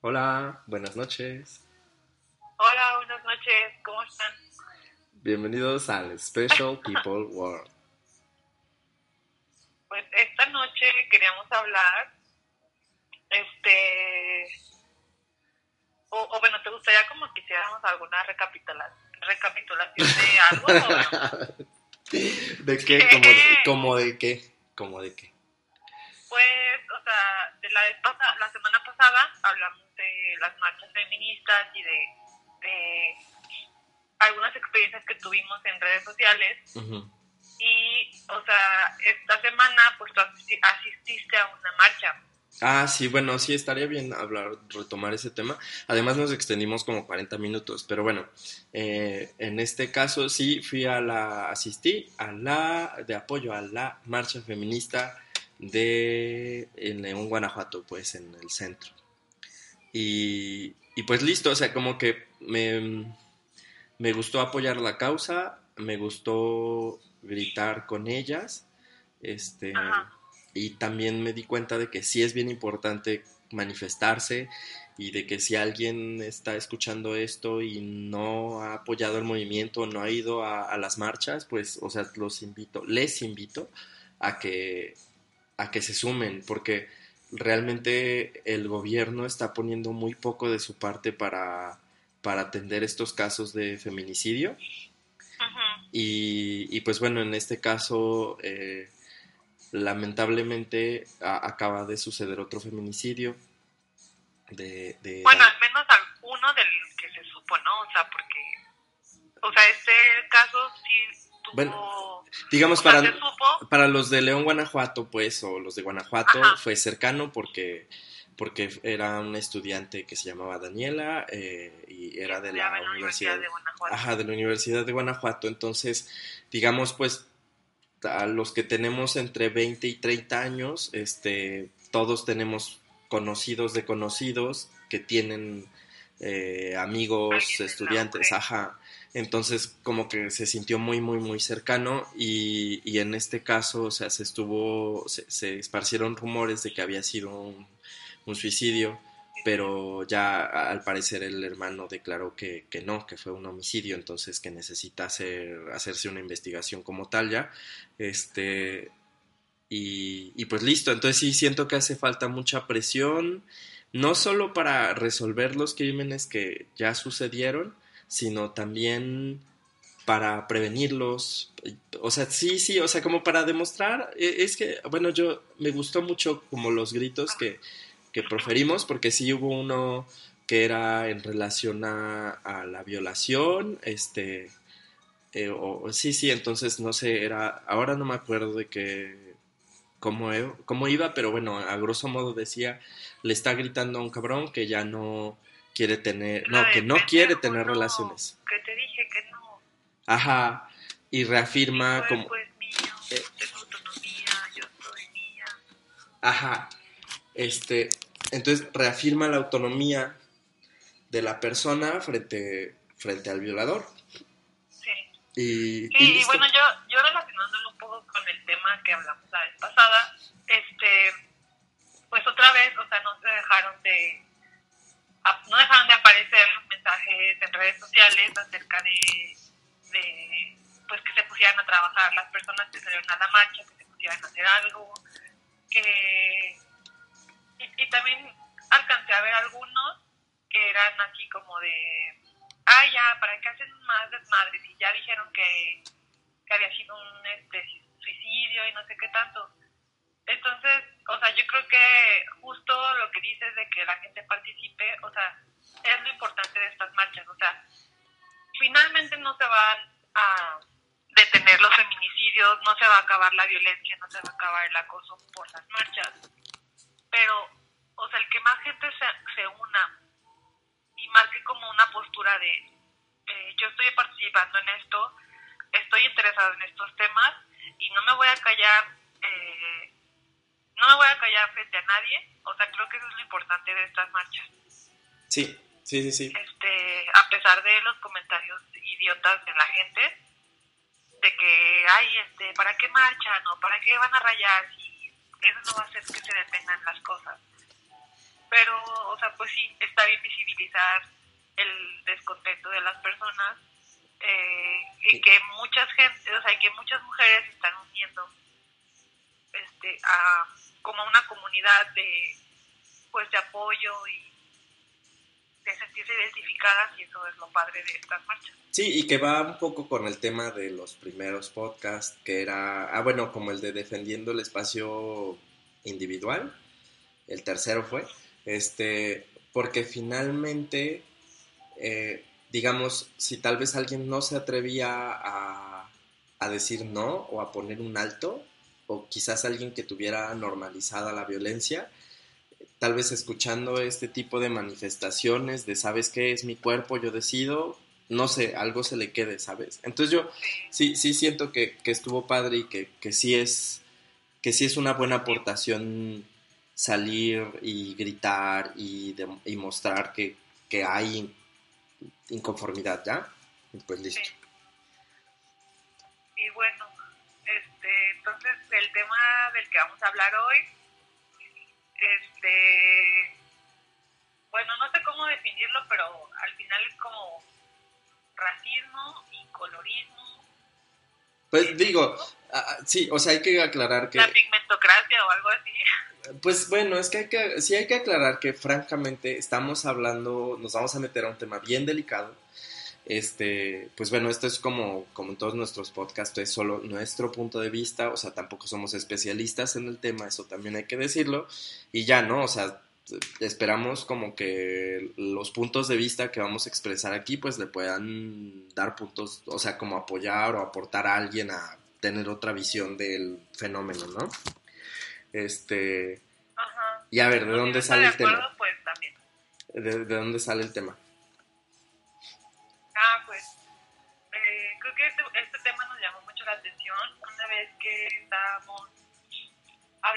Hola, buenas noches. Hola, buenas noches, ¿cómo están? Bienvenidos al Special People World. Pues esta noche queríamos hablar, este, o, o bueno, ¿te gustaría como que hiciéramos alguna recapitula, recapitulación de algo? o no? ¿De qué? ¿Cómo de, cómo de qué? ¿Cómo de qué? Pues, o sea, de la, vez la semana pasada hablamos de las marchas feministas y de, de algunas experiencias que tuvimos en redes sociales. Y, o sea, esta semana, pues tú asisti- asististe a una marcha. Ah, sí, bueno, sí, estaría bien hablar, retomar ese tema. Además nos extendimos como 40 minutos, pero bueno, eh, en este caso sí fui a la, asistí a la, de apoyo a la marcha feminista de en León, Guanajuato, pues en el centro. Y, y pues listo, o sea, como que me, me gustó apoyar la causa, me gustó gritar con ellas, este, Ajá. y también me di cuenta de que sí es bien importante manifestarse y de que si alguien está escuchando esto y no ha apoyado el movimiento, no ha ido a, a las marchas, pues, o sea, los invito, les invito a que, a que se sumen, porque realmente el gobierno está poniendo muy poco de su parte para, para atender estos casos de feminicidio. Y, y, pues bueno, en este caso, eh, lamentablemente a- acaba de suceder otro feminicidio. De, de- Bueno, al menos alguno del que se supo, ¿no? O sea, porque, o sea, este caso sí tuvo... Bueno, digamos, para, supo, para los de León, Guanajuato, pues, o los de Guanajuato, Ajá. fue cercano porque, porque era una estudiante que se llamaba Daniela eh, y era de la Universidad de Guanajuato. Ajá, de la Universidad de Guanajuato. Entonces, digamos, pues, a los que tenemos entre 20 y 30 años, este, todos tenemos conocidos de conocidos que tienen eh, amigos, estudiantes, ajá. Entonces, como que se sintió muy, muy, muy cercano y, y en este caso, o sea, se estuvo, se, se esparcieron rumores de que había sido un, suicidio pero ya al parecer el hermano declaró que, que no, que fue un homicidio, entonces que necesita hacer, hacerse una investigación como tal ya. Este, y, y pues listo, entonces sí siento que hace falta mucha presión, no solo para resolver los crímenes que ya sucedieron, sino también para prevenirlos. O sea, sí, sí, o sea, como para demostrar, eh, es que, bueno, yo me gustó mucho como los gritos que, que proferimos, porque sí hubo uno que era en relación a, a la violación, este, eh, o, o- sí, sí, entonces no sé, era, ahora no me acuerdo de que, cómo, e- cómo iba, pero bueno, a grosso modo decía, le está gritando a un cabrón que ya no quiere tener, no, que no quiere tener relaciones. Que te dije que no. Ajá, y reafirma Mi como, es mío, eh. tengo autonomía, yo soy mía. Ajá. Este, entonces reafirma la autonomía de la persona frente, frente al violador. Sí. Y, y y listo. bueno, yo, yo relacionándolo un poco con el tema que hablamos la vez pasada, este, pues otra vez, o sea, no se dejaron de, no dejaron de aparecer los mensajes en redes sociales acerca de, de, pues que se pusieran a trabajar las personas que salieron a la marcha, que se pusieran a hacer algo, que, y, y también alcancé a ver algunos que eran así como de, ah, ya, ¿para qué hacen más desmadres? Y ya dijeron que, que había sido un este, suicidio y no sé qué tanto. Entonces, o sea, yo creo que justo lo que dices de que la gente participe, o sea, es lo importante de estas marchas. O sea, finalmente no se van a detener los feminicidios, no se va a acabar la violencia, no se va a acabar el acoso por las marchas. Pero, o sea, el que más gente se, se una y marque como una postura de eh, yo estoy participando en esto, estoy interesado en estos temas y no me voy a callar, eh, no me voy a callar frente a nadie. O sea, creo que eso es lo importante de estas marchas. Sí, sí, sí, sí. Este, a pesar de los comentarios idiotas de la gente, de que, ay, este, ¿para qué marchan o para qué van a rayar? Si eso no va a hacer que se detengan las cosas. Pero, o o sea, pues sí, está bien visibilizar el descontento de las personas eh, y que muchas gente, o sea, que muchas mujeres están uniendo este, a como una comunidad de pues de apoyo y de sentirse identificadas y eso es lo padre de estas marchas. Sí, y que va un poco con el tema de los primeros podcasts, que era, ah, bueno, como el de defendiendo el espacio individual, el tercero fue, este, porque finalmente, eh, digamos, si tal vez alguien no se atrevía a, a decir no o a poner un alto, o quizás alguien que tuviera normalizada la violencia, tal vez escuchando este tipo de manifestaciones de, ¿sabes qué? Es mi cuerpo, yo decido, no sé, algo se le quede, ¿sabes? Entonces yo sí, sí siento que, estuvo padre y que, que, sí es, que sí es una buena aportación salir y gritar y, y mostrar que, que, hay inconformidad, ¿ya? Pues listo. Y bueno, entonces el tema del que vamos a hablar hoy este, bueno, no sé cómo definirlo, pero al final es como racismo y colorismo. Pues digo, sí, o sea, hay que aclarar que... La pigmentocracia o algo así. Pues bueno, es que, hay que sí hay que aclarar que francamente estamos hablando, nos vamos a meter a un tema bien delicado este, pues bueno, esto es como, como en todos nuestros podcasts, es solo nuestro punto de vista, o sea, tampoco somos especialistas en el tema, eso también hay que decirlo, y ya, ¿no? O sea, esperamos como que los puntos de vista que vamos a expresar aquí, pues le puedan dar puntos, o sea, como apoyar o aportar a alguien a tener otra visión del fenómeno, ¿no? Este... Ajá. Y a ver, ¿de dónde sale el tema? Pues, también. ¿De, ¿De dónde sale el tema?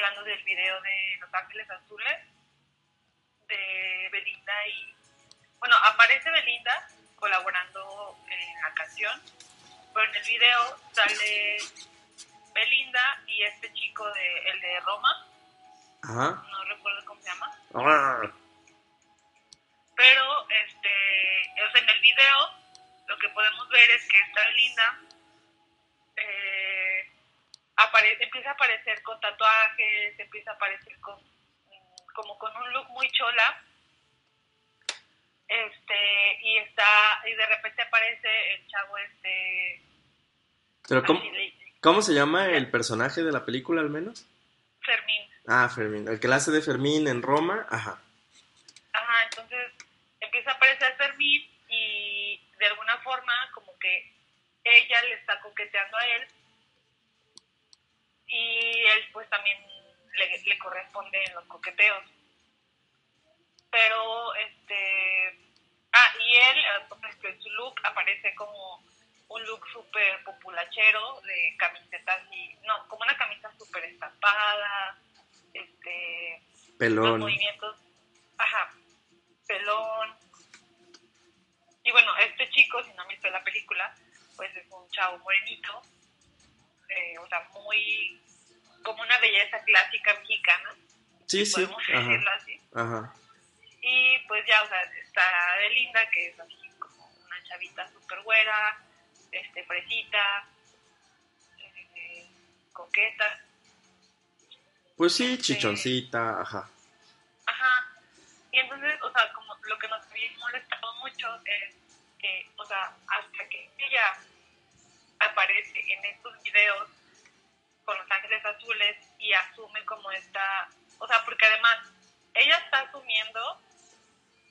Hablando del video de Los Ángeles Azules de Belinda y bueno, aparece Belinda colaborando en la canción, pero en el video sale Belinda y este chico de el de Roma, Ajá. no recuerdo cómo se llama. Ah. Pero este, o sea, en el video lo que podemos ver es que esta linda eh, empieza a aparecer con tatuajes, empieza a aparecer con como con un look muy chola. Este y está y de repente aparece el chavo este pero cómo, ¿cómo se llama el personaje de la película al menos Fermín. Ah Fermín el que la hace de Fermín en Roma ajá. Ajá entonces empieza a aparecer Fermín de alguna forma como que ella le está coqueteando a él y él pues también le, corresponde en los coqueteos. Pero este... Ah, y él, en su look aparece como un look súper populachero de camisetas y... No, como una camisa súper estampada, este... Pelón. Los movimientos... Ajá, pelón y bueno, este chico, si no han visto la película, pues es un chavo morenito, eh, o sea, muy como una belleza clásica mexicana. Sí, sí. Podemos decirlo así. Ajá. Y pues ya, o sea, está de linda, que es así como una chavita súper güera, este, fresita, eh, coqueta. Pues sí, este, chichoncita, ajá. Ajá. Y entonces, o sea, como lo que nos había molestado mucho es que, o sea, hasta que ella aparece en estos videos azules y asume como esta, o sea, porque además ella está asumiendo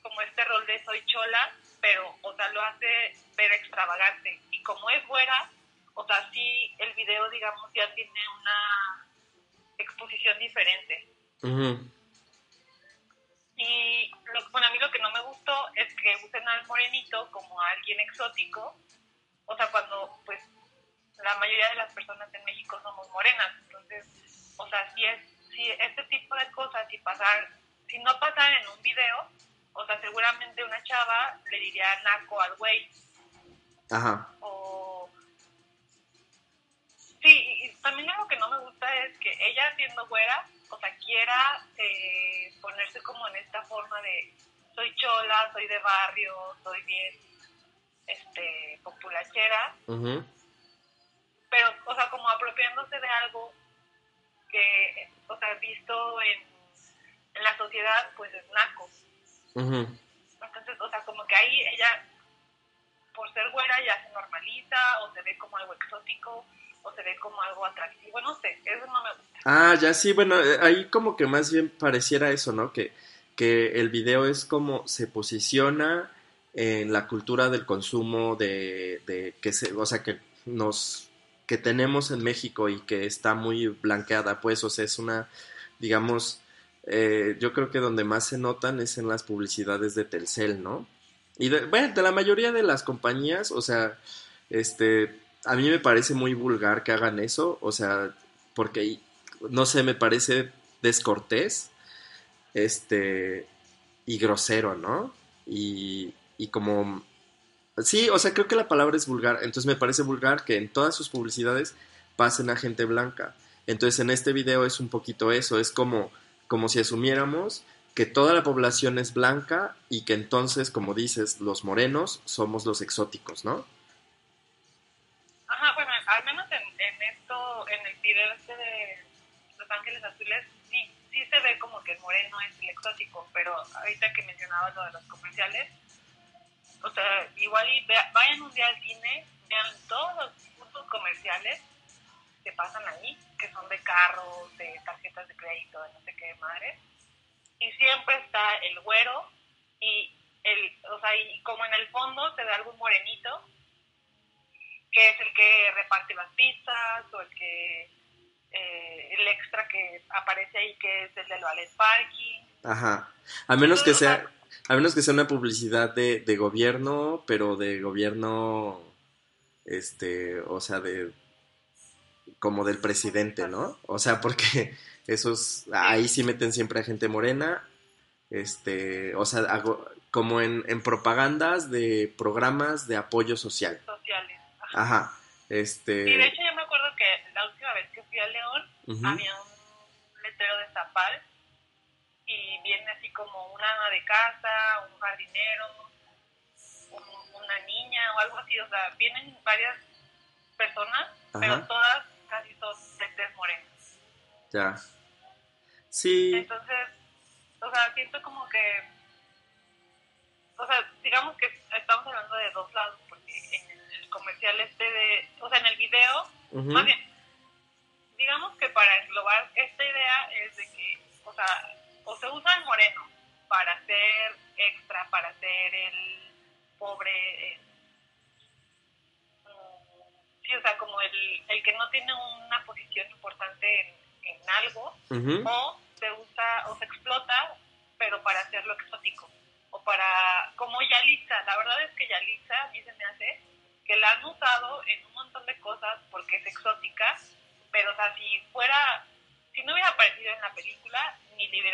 como este rol de soy chola, pero, o sea, lo hace ver extravagante. Y como es fuera, o sea, sí, el video, digamos, ya tiene una exposición diferente. Y lo, bueno, a mí lo que no me gustó es que usen al morenito como a alguien exótico. O sea, cuando pues la mayoría de las personas en México somos morenas. Entonces, o sea, si, es, si este tipo de cosas, si, pasar, si no pasar en un video, o sea, seguramente una chava le diría naco al güey. Ajá. O... Sí, y también algo que no me gusta es que ella siendo güera, o sea, quiera eh, ponerse como en esta forma de soy chola, soy de barrio, soy bien este populachera, pero, o sea, como apropiándose de algo que, o sea, visto en, en la sociedad, pues es naco. Entonces, o sea, como que ahí ella, por ser güera, ya se normaliza o se ve como algo exótico o se ve como algo atractivo, no sé, eso no me gusta. Ah, ya sí, bueno, eh, ahí como que más bien pareciera eso, ¿no? Que, que el video es como se posiciona en la cultura del consumo de, de que se, o sea, que nos que tenemos en México y que está muy blanqueada, pues, o sea, es una, digamos, eh, yo creo que donde más se notan es en las publicidades de Telcel, ¿no? Y de, bueno, de la mayoría de las compañías, o sea, este, a mí me parece muy vulgar que hagan eso, o sea, porque, no sé, me parece descortés, este, y grosero, ¿no? Y, y como Sí, o sea, creo que la palabra es vulgar. Entonces me parece vulgar que en todas sus publicidades pasen a gente blanca. Entonces en este video es un poquito eso, es como, como si asumiéramos que toda la población es blanca y que entonces, como dices, los morenos somos los exóticos, ¿no? Ajá, bueno, al menos en, esto, en el video este de Los Ángeles Azules, sí, sí se ve como que el moreno es el exótico, pero ahorita que mencionabas lo de los comerciales, o sea, igual y vayan un día al cine, vean todos los puntos comerciales que pasan ahí, que son de carros, de tarjetas de crédito, de no sé qué madre. Y siempre está el güero y el, o sea, y como en el fondo se ve algún morenito, que es el que reparte las pizzas o el que eh, el extra que aparece ahí que es el del ballet parking. Ajá. A menos que sea a menos que sea una publicidad de, de gobierno, pero de gobierno, este, o sea, de, como del presidente, ¿no? O sea, porque esos, ahí sí meten siempre a gente morena, este, o sea, hago, como en, en propagandas de programas de apoyo social. Sociales. Ajá. Ajá. Este... Sí, de hecho yo me acuerdo que la última vez que fui a León había un letrero de Zapal y viene como una ama de casa, un jardinero, una niña o algo así, o sea, vienen varias personas, pero todas casi son de tez morena. Ya. Sí. Entonces, o sea, siento como que, o sea, digamos que estamos hablando de dos lados, porque en el comercial este de, o sea, en el video, más bien, digamos que para englobar esta idea es de que, o sea, o se usa el moreno para ser extra, para ser el pobre, mm, sí, o sea, como el, el que no tiene una posición importante en, algo, o se usa o se explota, pero para hacerlo exótico, o para, como Yalitza, la verdad es que Yalitza a mí se me hace que la han usado en un montón de cosas porque es exótica, pero o sea, si fuera, si no hubiera aparecido en la película, ni le.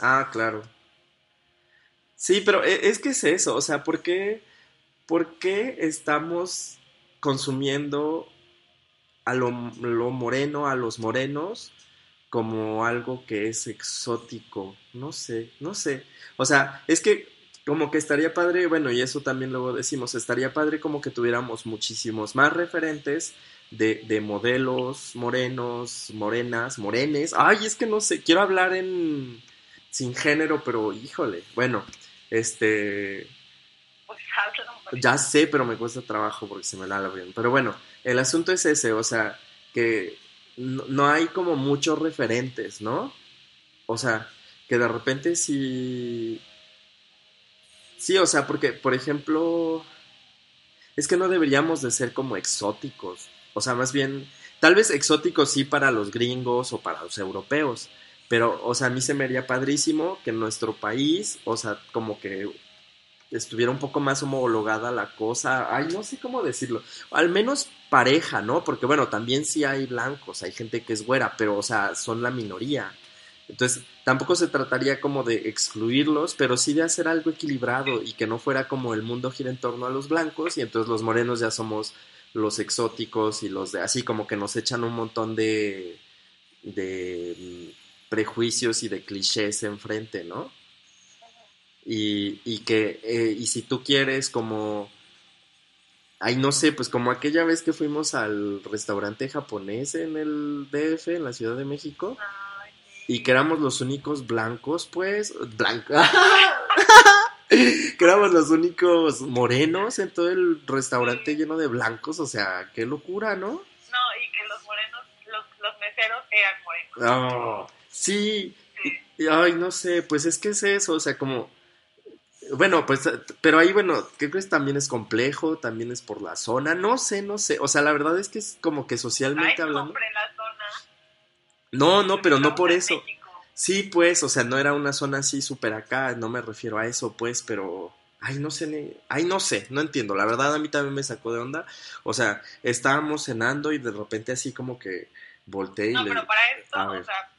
Ah, claro. Sí, pero e, es que es eso, o sea, ¿por qué, por qué estamos consumiendo a lo, lo, moreno, a los morenos, como algo que es exótico? No sé, no sé. O sea, es que como que estaría padre, bueno, y eso también luego decimos, estaría padre como que tuviéramos muchísimos más referentes de, de, modelos morenos, morenas, morenes. Ay, es que no sé, quiero hablar en sin género, pero híjole, bueno, este... Ya sé, pero me cuesta trabajo porque se me la bien. Pero bueno, el asunto es ese, o sea, que no, no hay como muchos referentes, ¿no? O sea, que de repente sí... Sí, o sea, porque, por ejemplo, es que no deberíamos de ser como exóticos. O sea, más bien, tal vez exóticos sí para los gringos o para los europeos, pero, o sea, a mí se me haría padrísimo que en nuestro país, o sea, como que estuviera un poco más homologada la cosa. Ay, no sé cómo decirlo. Al menos pareja, ¿no? Porque, bueno, también sí hay blancos, hay gente que es güera, pero, o sea, son la minoría. Entonces, tampoco se trataría como de excluirlos, pero sí de hacer algo equilibrado y que no fuera como el mundo gira en torno a los blancos y entonces los morenos ya somos los exóticos y los de así como que nos echan un montón de de prejuicios y de clichés enfrente, ¿no? Y, y que, eh, y si tú quieres como, ay, no sé, pues como aquella vez que fuimos al restaurante japonés en el DF, en la Ciudad de México, Ay, sí. y que éramos los únicos blancos, pues, blancos. que éramos los únicos morenos en todo el restaurante lleno de blancos, o sea, qué locura, ¿no? No, y que los morenos, los, los meseros eran morenos. Sí, Sí. y- ay, no sé, pues es que es eso, o sea, como, bueno, pues, pero ahí, bueno, creo que es- también es complejo, también es por la zona, no sé, no sé, o sea, la verdad es que es como que Ay, socialmente hablando. hombre, la zona. No, no, pero no por eso. México. Sí, pues, o sea, no era una zona así súper acá, no me refiero a eso, pues, pero, ay, no sé, ay, no sé, no entiendo, la verdad a mí también me sacó de onda, o sea, estábamos cenando y de repente así como que volteé y No, le... pero para esto, a o ver. sea,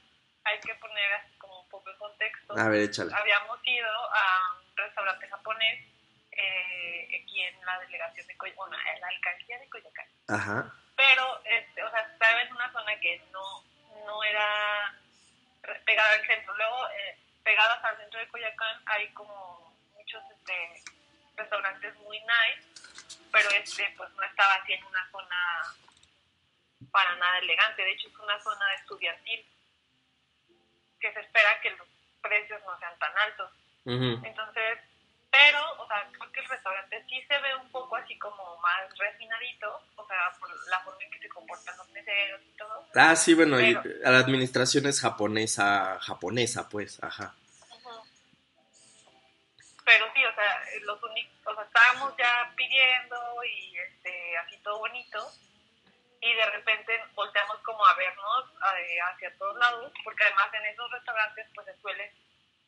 hay que poner así como un poco de contexto. A ver, échale. Habíamos ido a un restaurante japonés eh, aquí en la delegación de Coyoacán, bueno, en la alcaldía de Coyoacán. Ajá, Pero, este, o sea, estaba en una zona que no, no era pegada al centro. Luego, eh, pegadas al centro de Coyoacán, hay como muchos este, restaurantes muy nice, pero este, pues no estaba así en una zona para nada elegante. De hecho, es una zona estudiantil que se espera que los precios no sean tan altos. Entonces, pero, o sea, creo que el restaurante sí se ve un poco así como más refinadito, o sea, por la forma en que se comportan los meseros y todo. Ah, sí, bueno, y Pero- la administración es japonesa, japonesa, pues, ajá. Pero sí, o sea, los únicos, o sea, estábamos ya pidiendo y este, así todo bonito, y de repente volteamos como a vernos eh, hacia todos lados, porque además en esos restaurantes pues se suele,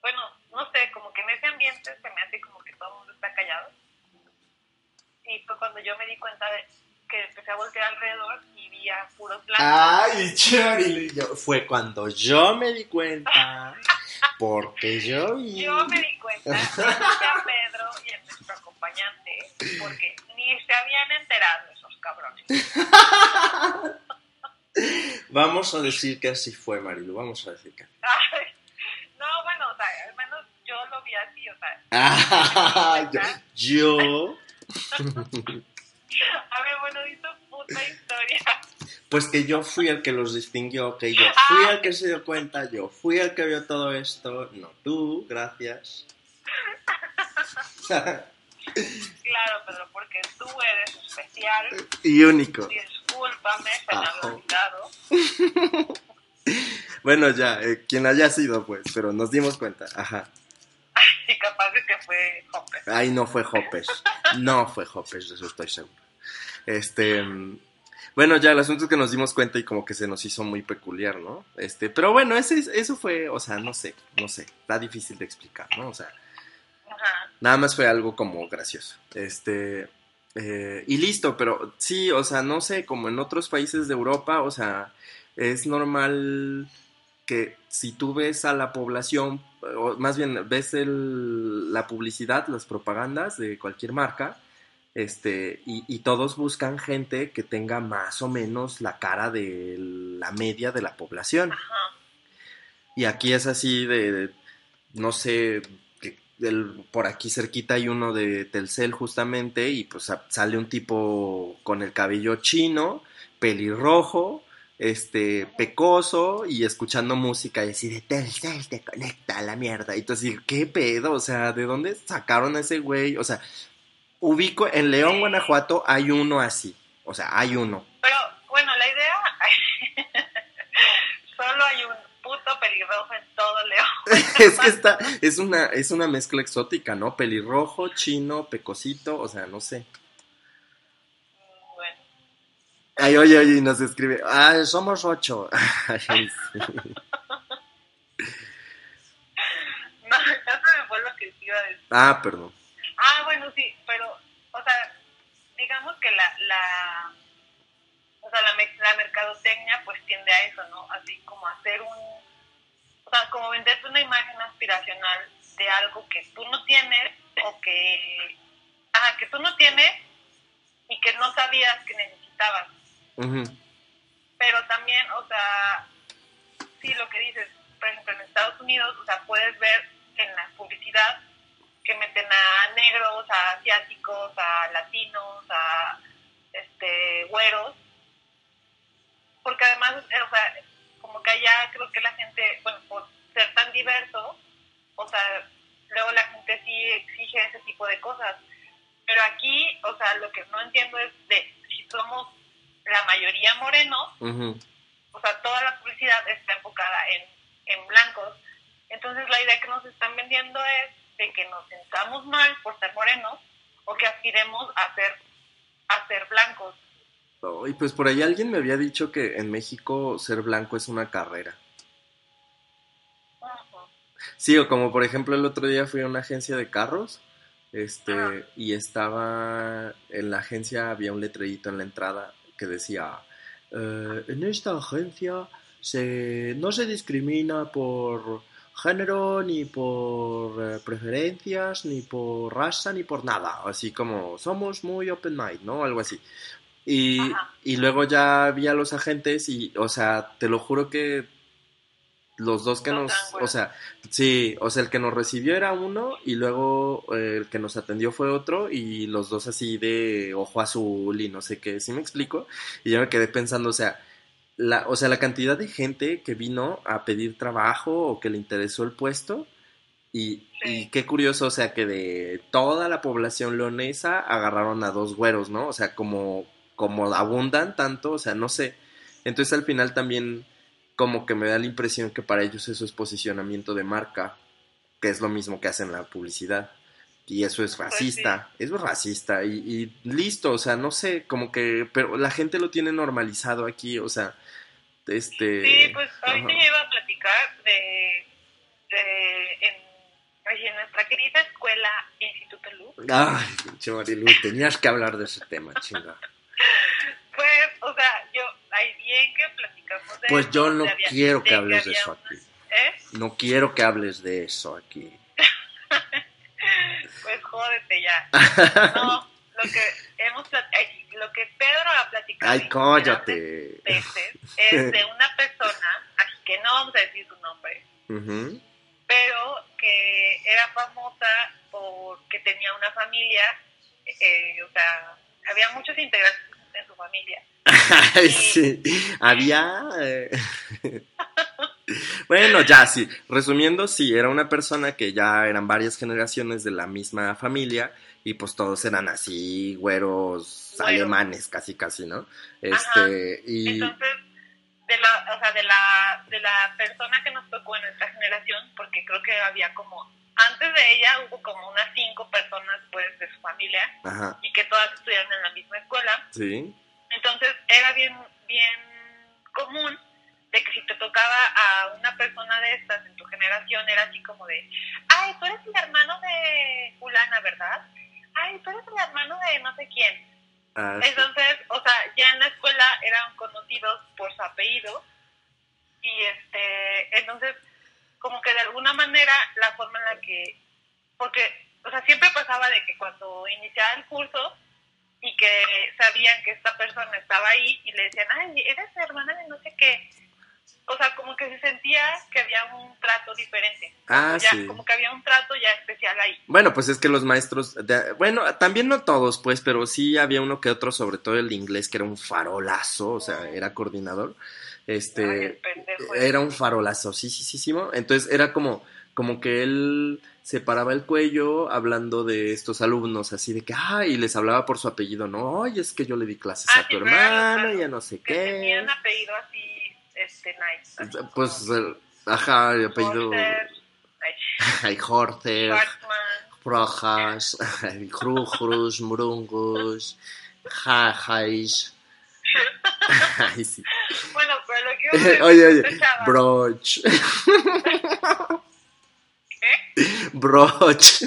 bueno, no sé, como que en ese ambiente se me hace como que todo el mundo está callado. Y fue cuando yo me di cuenta de que empecé a voltear alrededor y vi a puros blancos. Ay, yo- fue cuando yo me di cuenta, porque yo vi... Yo me di cuenta, a Pedro y a nuestro acompañante, porque ni se habían enterado esos cabrones. Vamos a decir que así fue, Marilu, vamos a decir que... Ay, no, bueno, o sea, al menos yo lo vi así, o sea, Ah, yo, bueno, puta historia. pues que yo fui el que los distinguió, que yo fui el que se dio cuenta, yo fui el que vio todo esto, no tú, gracias. Claro, Pedro, porque tú eres especial, y único. discúlpame, se me Ajo. había olvidado. Bueno, ya, eh, quien haya sido, pues, pero nos dimos cuenta, ajá. Y capaz de que fue. Ay, no fue Hoppes. No fue Hoppes, de eso estoy seguro. Este. Bueno, ya el asunto es que nos dimos cuenta y como que se nos hizo muy peculiar, ¿no? Este, pero bueno, ese, eso fue, o sea, no sé, no sé, está difícil de explicar, ¿no? O sea, Ajá. nada más fue algo como gracioso. Este, eh, y listo, pero sí, o sea, no sé, como en otros países de Europa, o sea, es normal que si tú ves a la población, o más bien ves el- la publicidad, las propagandas de cualquier marca, este, y, y todos buscan gente que tenga más o menos la cara de la media de la población. Ajá. Y aquí es así de, de- no sé, que el- por aquí cerquita hay uno de Telcel justamente y pues sale un tipo con el cabello chino, pelirrojo, este, pecoso y escuchando música y así de Telcel te conecta a la mierda. Y tú así, ¿qué pedo? O sea, ¿de dónde sacaron a ese güey? O sea, ubico, en León, Guanajuato hay uno así. O sea, hay uno. Pero bueno, la idea, solo hay un puto pelirrojo en todo León. es que está, es una, es una mezcla exótica, ¿no? Pelirrojo, chino, pecosito, o sea, no sé. Ay, oye, oye, y nos escribe, ay, somos ocho. Ay, sí. no, ya se me fue lo que iba a decir. Ah, perdón. Ah, bueno, sí, pero, o sea, digamos que la, la, o sea, la, la mercadotecnia pues tiende a eso, ¿no? Así como hacer un, o sea, como venderte una imagen aspiracional de algo que tú no tienes o que, ajá, que tú no tienes y que no sabías que necesitabas. Ujú. Pero también, o sea, sí, lo que dices, por ejemplo, en Estados Unidos, o sea, puedes ver en la publicidad que meten a negros, a asiáticos, a latinos, a este güeros, porque además, eh, o sea, como que allá creo que la gente, bueno, por ser tan diverso, o sea, luego la gente sí exige ese tipo de cosas. Pero aquí, o sea, lo que no entiendo es de si somos la mayoría morenos, o sea, toda la publicidad está enfocada en, en blancos. Entonces la idea que nos están vendiendo es de que nos sentamos mal por ser morenos o que aspiremos a ser, a ser blancos. y pues por ahí alguien me había dicho que en México ser blanco es una carrera. Sí, o como por ejemplo el otro día fui a una agencia de carros este, y estaba en la agencia, había un letrerito en la entrada que decía, eh, en esta agencia se, no se discrimina por género, ni por eh, preferencias, ni por raza, ni por nada. Así como somos muy open mind, ¿no? Algo así. Y, y luego ya vi a los agentes y, o sea, te lo juro que los dos que nos, o sea, sí, o sea, el que nos recibió era uno y luego eh, el que nos atendió fue otro y los dos así de ojo azul y no sé qué, ¿sí me explico? Y yo me quedé pensando, o sea, la, o sea, la cantidad de gente que vino a pedir trabajo o que le interesó el puesto y, y qué curioso, o sea, que de toda la población leonesa agarraron a dos güeros, ¿no? O sea, como, como abundan tanto, o sea, no sé. Entonces al final también como que me da la impresión que para ellos eso es posicionamiento de marca, que es lo mismo que hacen la publicidad. Y eso es pues racista, es racista y, listo, o sea, no sé, como que, pero la gente lo tiene normalizado aquí, o sea, este... Sí, pues ahorita yo iba a platicar de, de en, nuestra querida escuela Instituto Luz. Ay, Marilu, tenías que hablar de ese tema, chinga. Pues, o sea, yo, hay bien que platicamos de Pues yo no quiero que hables de eso aquí. ¿Eh? No quiero que hables de eso aquí. pues jódete ya. No, lo que hemos lo que Pedro ha platicado. Ay, cállate. es de una persona, así que no vamos a decir su nombre, pero que era famosa porque tenía una familia, eh, o sea, había muchos integrantes en su familia. sí, había... Eh, bueno, ya sí, resumiendo, sí, era una persona que ya eran varias generaciones de la misma familia y pues todos eran así, güeros alemanes, casi, casi, ¿no? Este, y... Entonces, de la, o sea, de la, de la persona que nos tocó en nuestra generación, porque creo que había como antes de ella hubo como unas cinco personas pues de su familia y que todas estudiaron en la misma escuela. Sí. Entonces era bien, bien común de que si te tocaba a una persona de estas en tu generación era así como de, ay, tú eres el hermano de fulana, ¿verdad? Ay, tú eres el hermano de no sé quién. Ah, entonces, o sea, ya en la escuela eran conocidos por su apellido y este, entonces como que de alguna manera la forma en la que, porque, o sea, siempre pasaba de que cuando iniciaba el curso y que sabían que esta persona estaba ahí y le decían, ay, eres hermana de no sé qué. O sea, como que se sentía que había un trato diferente. Ah, ya, sí. Como que había un trato ya especial ahí. Bueno, pues es que los maestros, bueno, también no todos, pues, pero sí había uno que otro, sobre todo el inglés, que era un farolazo, o sea, era coordinador este, era un farolazo, sí, sí, sí, sí, entonces era como, como que él se paraba el cuello hablando de estos alumnos, así de que, ay, y les hablaba por su apellido, no, ay, es que yo le di clases a ah, tu hermano, ya no sé que qué. Tenían apellido así, este, nice. pues, ajá, el apellido... Hay Horter, Projas, Krujrus, Murungus, Jajais. Ay, sí. Bueno, pero lo que Oye, oye, broch. ¿Qué? Broch.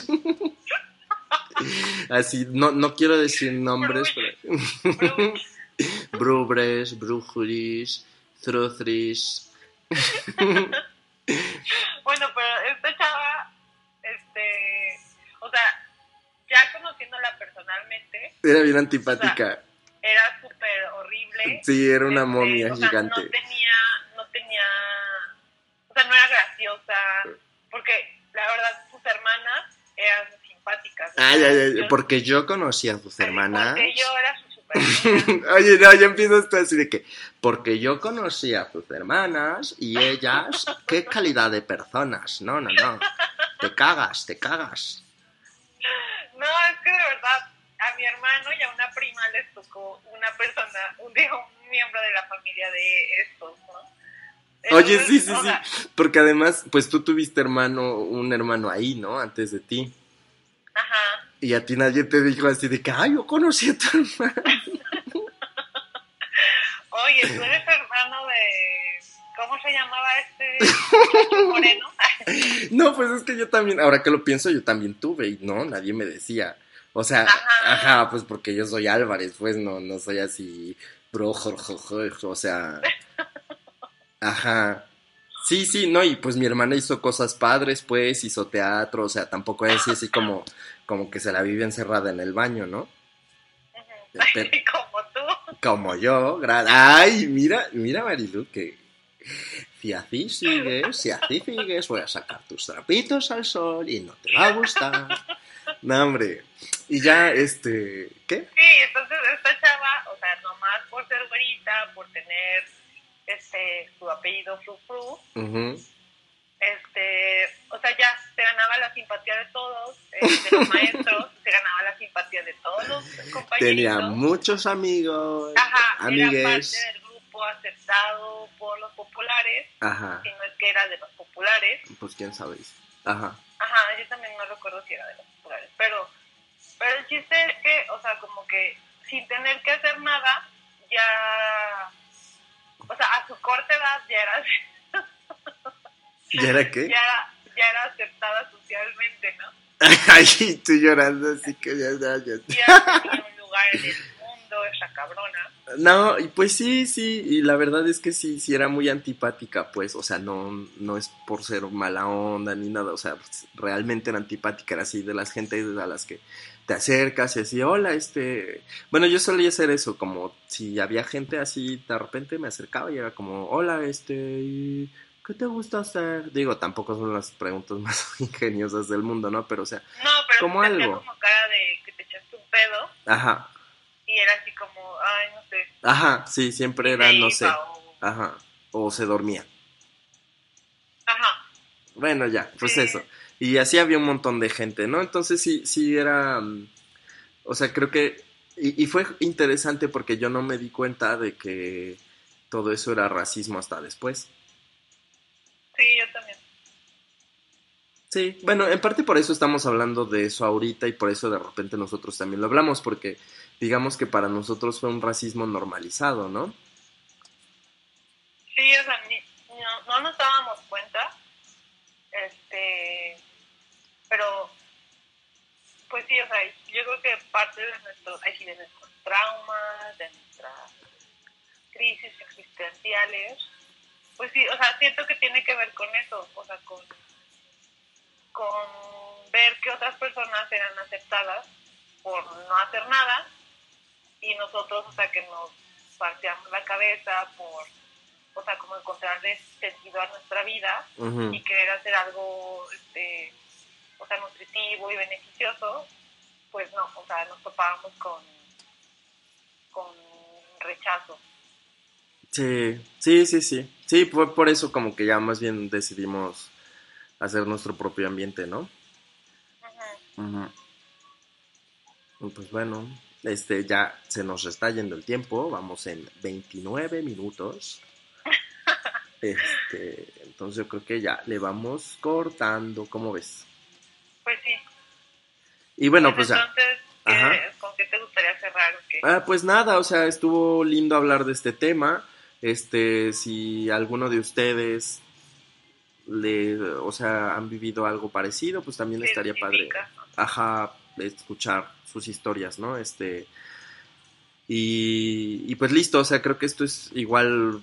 Así, no, no quiero decir nombres, pero. Brubres, Brujuris, Truthrish. bueno, pero esta chava, este, o sea, ya conociéndola personalmente. Era bien antipática. Era súper horrible. Sí, era una este, momia gigante. No tenía, no tenía, o sea, no era graciosa, porque la verdad sus hermanas eran simpáticas. ¿no? Ay, ay, ay, porque yo conocía a sus hermanas. Porque yo era su Oye, no, ya empiezo esto así de que, porque yo conocí a tus hermanas y ellas, qué calidad de personas. No, no, no. Te cagas, te cagas. No, es que de verdad, a mi hermano y a una prima les tocó una persona, un, un miembro de la familia de estos, ¿no? Oye, sí, sí, o sí. Porque además, pues tú tuviste hermano, un hermano ahí, ¿no? Antes de ti. Ajá. Y a ti nadie te dijo así de que, ay, yo conocí a tu hermano. Oye, tú eres hermano de. ¿Cómo se llamaba este moreno? No, pues es que yo también, ahora que lo pienso, yo también tuve y no, nadie me decía. O sea, Ajá. ajá, pues porque yo soy Álvarez, pues no, no soy así, bro, Jorge, o sea, ajá. Sí, sí, no, y pues mi hermana hizo cosas padres, pues, hizo teatro, o sea, tampoco es así como, como que se la vive encerrada en el baño, ¿no? Como tú. Como yo, gra- ay, mira, mira Marilu, que si así sigues, si así sigues, voy a sacar tus trapitos al sol y no te va a gustar. No, hombre. Y ya, este, ¿qué? Sí, entonces esta chava, o sea, nomás por ser güerita, por tener este su apellido Fru Fru, Ujú. Este, o sea, ya se ganaba la simpatía de todos, eh, de los maestros, se ganaba la simpatía de todos los compañeros. Tenía muchos amigos, Ajá, era amigues. parte del grupo aceptado por los populares, Ajá, si no es que era de los populares. pues quién sabe. Ajá. Ajá, yo también no recuerdo si era de los populares, pero, pero el chiste es que, o sea, como que sin tener que hacer nada, ya, o sea, a su corta edad ya era, ¿Y era qué? ya, ya era aceptada socialmente, ¿no? Ay, tú llorando, así que ya, ya, ya. Ya tenía un lugar en el mundo, esa cabrona. No, y pues sí, sí, y la verdad es que sí, sí era muy antipática, pues, o sea, no, no es por ser mala onda ni nada, o sea, pues, realmente era antipática, era así de las gentes a las que te acercas y así, hola, este, bueno, yo solía hacer eso, como si había gente así, de repente me acercaba y era como, hola, este, ¿y ¿qué te gusta hacer? Digo, tampoco son las preguntas más ingeniosas del mundo, ¿no? Pero, o sea, No, pero Como algo. como cara de que te echaste un pedo ajá, y era así como, ay, no sé. ajá, sí, siempre era, no sé, o- ajá, o se dormía. Ajá. Bueno, ya, pues Sí. eso. Y así había un montón de gente, ¿no? Entonces sí, sí era, mm, o sea, creo que, y, y fue interesante porque yo no me di cuenta de que todo eso era racismo hasta después. Yo también. Sí, bueno, en parte por eso estamos hablando de eso ahorita y por eso de repente nosotros también lo hablamos, porque digamos que para nosotros fue un racismo normalizado, ¿no? Sí, o sea, ni- no, no nos dábamos cuenta, este, pero, pues sí, o sea, yo creo que parte de sí, de nuestros traumas, de nuestras crisis existenciales, pues sí, o sea, siento que tiene que ver con eso, o sea, con, con ver que otras personas eran aceptadas por no hacer nada y nosotros, o sea, que nos partíamos la cabeza por, o sea, como encontrarle sentido a nuestra vida y querer hacer algo, este, o sea, nutritivo y beneficioso, pues no, o sea, nos topábamos con, con rechazo. Sí, sí, sí, sí. Sí, fue por eso como que ya más bien decidimos hacer nuestro propio ambiente, ¿no? Y Pues bueno, este ya se nos está yendo el tiempo, vamos en 29 minutos. Este, entonces yo creo que ya le vamos cortando, ¿cómo ves? Pues sí. Y bueno, pues ya. entonces, ¿qué-. ¿con qué te gustaría cerrar? o qué? Ah, pues nada, o sea, estuvo lindo hablar de este tema. Este, si alguno de ustedes le, o sea, han vivido algo parecido, pues también estaría padre. ajá, escuchar sus historias, ¿no? Este, y, y pues listo, o sea, creo que esto es igual,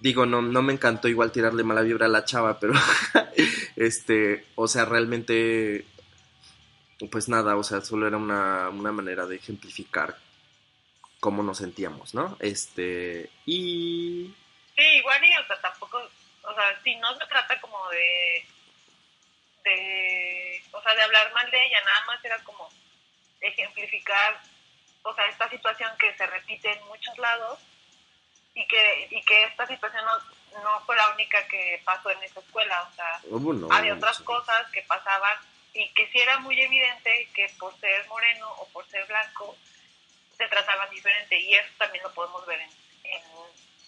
digo, no, no me encantó igual tirarle mala vibra a la chava, pero, este, o sea, realmente, pues nada, o sea, solo era una, una manera de ejemplificar cómo nos sentíamos, ¿no? Este, y... Sí, igual y, o sea, tampoco, o sea, si no se trata como de, este, o sea, de hablar mal de ella, nada más era como ejemplificar, o sea, esta situación que se repite en muchos lados y que, y que esta situación no, no fue la única que pasó en esa escuela, o sea, había otras cosas que pasaban y que sí era muy evidente que por ser moreno o por ser blanco se trataban diferente y eso también lo podemos ver en, en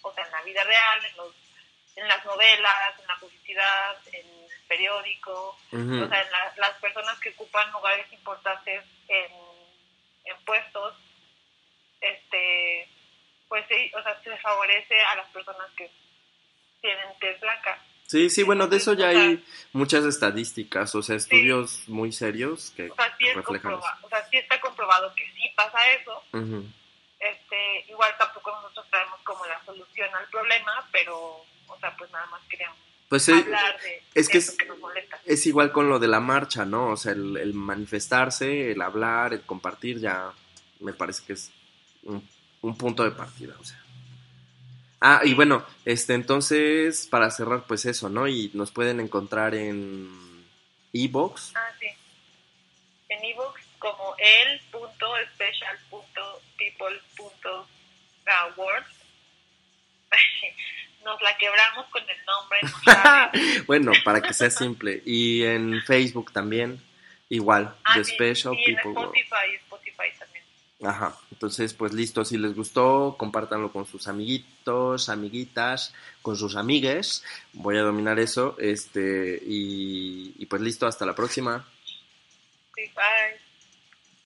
o sea, en la vida real, en, los, en las novelas, en la publicidad, en el periódico, o sea, en las personas que ocupan lugares importantes en, en puestos, este, pues sí, o sea, se favorece a las personas que tienen tez blanca. Sí, sí, bueno, de eso ya hay muchas estadísticas, o sea, estudios muy serios que o sea, sí reflejan eso. O sea, sí está comprobado que pasa eso. este, igual tampoco nosotros traemos como la solución al problema, pero, o sea, pues nada más queríamos pues eh, hablar de es que, es, que nos molesta. es igual con lo de la marcha, ¿no? O sea, el, el, manifestarse, el hablar, el compartir, ya me parece que es un, un punto de partida, o sea. Ah, y bueno, este, entonces, para cerrar, pues eso, ¿no? Y nos pueden encontrar en Evox. Ah, sí. En Evox como el.special.people.words. Nos la quebramos con el nombre. bueno, para que sea simple. Y en Facebook también, igual, ah, The Special People. En Spotify, Spotify también. Ajá, entonces pues listo, si les gustó, compártanlo con sus amiguitos, amiguitas, con sus amigues, voy a dominar eso, este, y, y pues listo, hasta la próxima. Sí, bye.